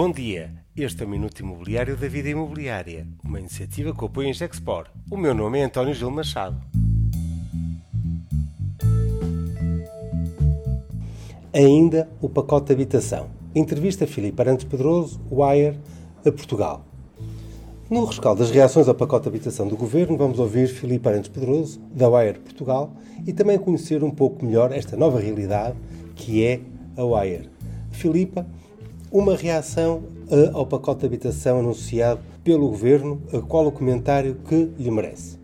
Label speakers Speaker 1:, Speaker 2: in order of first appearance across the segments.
Speaker 1: Bom dia, este é o Minuto Imobiliário da Vida Imobiliária, uma iniciativa que apoia em Gexpor. O meu nome é António Gil Machado. Ainda o pacote de habitação. Entrevista Filipe Arantes Pedroso, Wire, a Portugal. No rescaldo das reações ao pacote de habitação do Governo, vamos ouvir Filipe Arantes Pedroso, da Wire Portugal, e também conhecer um pouco melhor esta nova realidade que é a Wire. Filipa, uma reação eh, ao pacote de habitação anunciado pelo Governo, qual o comentário que lhe merece?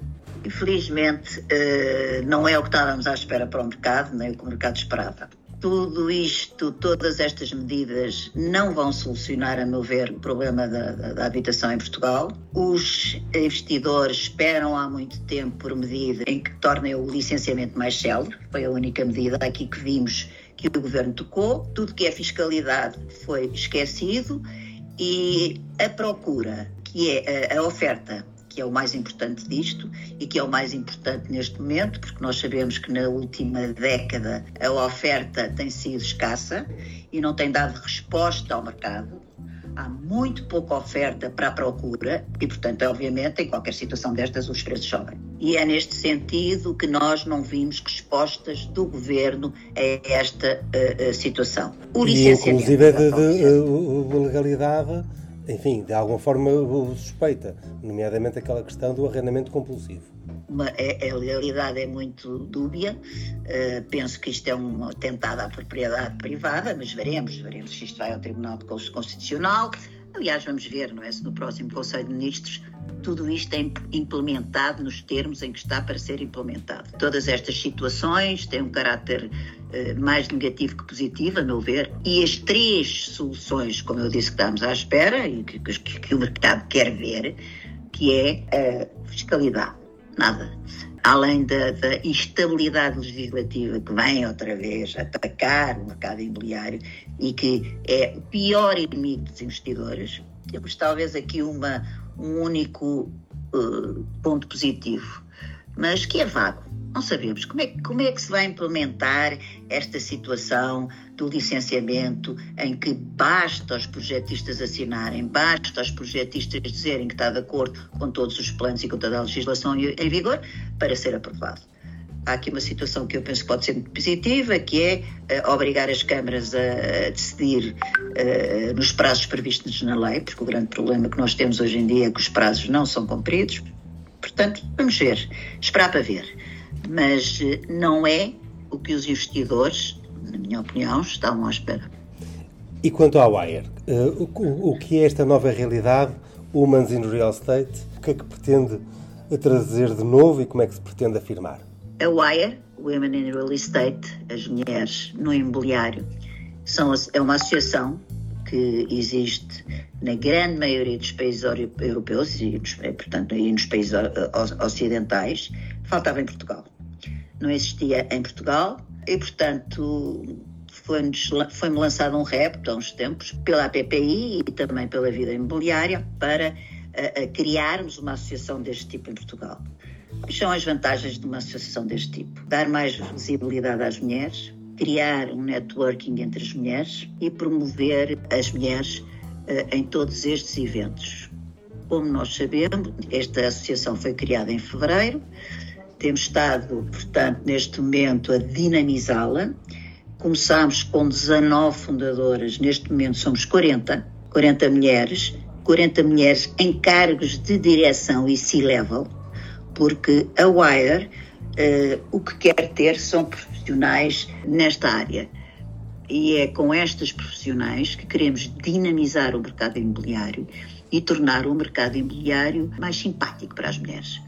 Speaker 2: Infelizmente, eh, não é o que estávamos à espera para o mercado, nem o que o mercado esperava. Tudo isto, todas estas medidas não vão solucionar, a meu ver, o problema da, da, da habitação em Portugal. Os investidores esperam há muito tempo por medida em que tornem o licenciamento mais célebre. Foi a única medida aqui que vimos que o governo tocou. Tudo que é fiscalidade foi esquecido e a procura, que é a, oferta que é o mais importante disto e que é o mais importante neste momento, porque nós sabemos que na última década a oferta tem sido escassa e não tem dado resposta ao mercado. Há muito pouca oferta para a procura e, portanto, obviamente, em qualquer situação destas, os preços sobem. E é neste sentido que nós não vimos respostas do governo a esta uh, situação.
Speaker 1: O e, inclusive, de, de, de legalidade enfim, de alguma forma suspeita, nomeadamente aquela questão do arrendamento compulsivo.
Speaker 2: Uma, é, a legalidade é muito dúbia, uh, penso que isto é um atentado à propriedade privada, mas veremos, veremos se isto vai ao Tribunal Constitucional. Aliás, vamos ver, não é, se no próximo Conselho de Ministros tudo isto é implementado nos termos em que está para ser implementado. Todas estas situações têm um caráter uh, mais negativo que positivo, a meu ver, e as três soluções, como eu disse, que estamos à espera e que, que, que o mercado quer ver, que é a fiscalidade. Nada. Além da, da, instabilidade legislativa que vem outra vez atacar o mercado imobiliário e que é o pior inimigo dos investidores, temos talvez aqui uma, um único uh, ponto positivo, mas que é vago. Não sabemos. Como é, como é que se vai implementar esta situação do licenciamento em que basta os projetistas assinarem, basta os projetistas dizerem que está de acordo com todos os planos e com toda a legislação em vigor para ser aprovado há aqui uma situação que eu penso que pode ser muito positiva, que é uh, obrigar as câmaras a, a decidir uh, nos prazos previstos na lei, porque o grande problema que nós temos hoje em dia é que os prazos não são cumpridos. Portanto, vamos ver, esperar para ver. Mas uh, não é o que os investidores, na minha opinião, estavam à espera.
Speaker 1: E quanto à Wire, o, o que é esta nova realidade, Humans in Real Estate? O que é que pretende trazer de novo e como é que se pretende afirmar?
Speaker 2: A WIRE, Women in Real Estate, as mulheres no imobiliário, são, é uma associação que existe na grande maioria dos países europeus e, portanto, e nos países ocidentais, faltava em Portugal. Não existia em Portugal e, portanto, foi-me foi lançado um repto há uns tempos pela APPI e também pela Vida Imobiliária para a, a criarmos uma associação deste tipo em Portugal. Quais são as vantagens de uma associação deste tipo? Dar mais visibilidade às mulheres, criar um networking entre as mulheres e promover as mulheres uh, em todos estes eventos. Como nós sabemos, esta associação foi criada em fevereiro, temos estado, portanto, neste momento a dinamizá-la. Começámos com 19 fundadoras, neste momento somos 40, 40 mulheres, 40 mulheres em cargos de direção e C-level porque a Wire uh, o que quer ter são profissionais nesta área. E é com estas profissionais que queremos dinamizar o mercado imobiliário e tornar o mercado imobiliário mais simpático para as mulheres.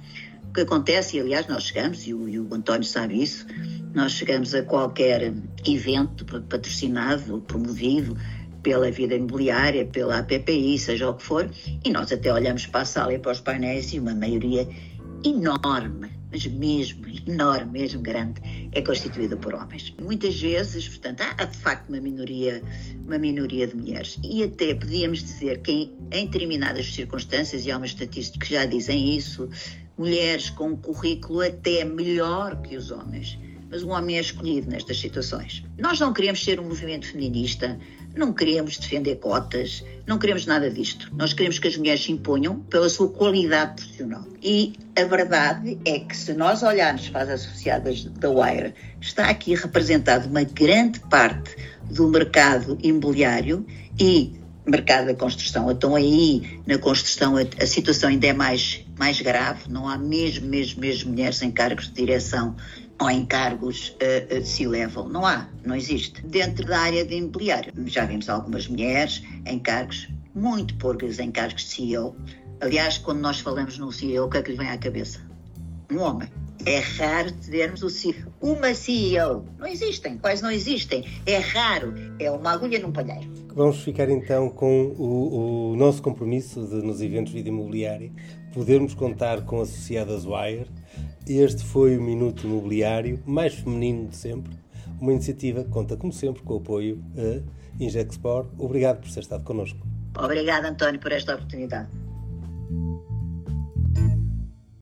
Speaker 2: Que acontece, e aliás nós chegamos, e o, e o António sabe isso, nós chegamos a qualquer evento patrocinado ou promovido pela vida imobiliária, pela APPI, seja o que for, e nós até olhamos para a sala e para os painéis e uma maioria enorme, mas mesmo enorme, mesmo grande, é constituída por homens. Muitas vezes, portanto, há de facto uma minoria, uma minoria de mulheres. E até podíamos dizer que em, em determinadas circunstâncias, e há uma estatística que já dizem isso, mulheres com um currículo até melhor que os homens. Mas um homem é escolhido nestas situações. Nós não queremos ser um movimento feminista Não queremos defender cotas, não queremos nada disto. Nós queremos que as mulheres se imponham pela sua qualidade profissional. E a verdade é que, se nós olharmos para as associadas da Wire, está aqui representado uma grande parte do mercado imobiliário e mercado da construção. Então aí na construção a, a, situação ainda é mais, mais grave, não há mesmo, mesmo, mesmo mulheres em cargos de direção ou em cargos uh, uh, C-level. Não há, não existe. Dentro da área de imobiliário, já vimos algumas mulheres em cargos muito poucas em cargos de CEO. Aliás, quando nós falamos num CEO, o que é que lhe vem à cabeça? Um homem. É raro vermos o CEO. uma CEO. Não existem, quase não existem. É raro. É uma agulha num palheiro.
Speaker 1: Vamos ficar então com o, o nosso compromisso de, nos eventos de vida imobiliária, podermos contar com associadas Wire. Este foi o Minuto Imobiliário, mais feminino de sempre. Uma iniciativa que conta, como sempre, com o apoio a Injexport. Obrigado por ter estado connosco.
Speaker 2: Obrigada, António, por esta oportunidade.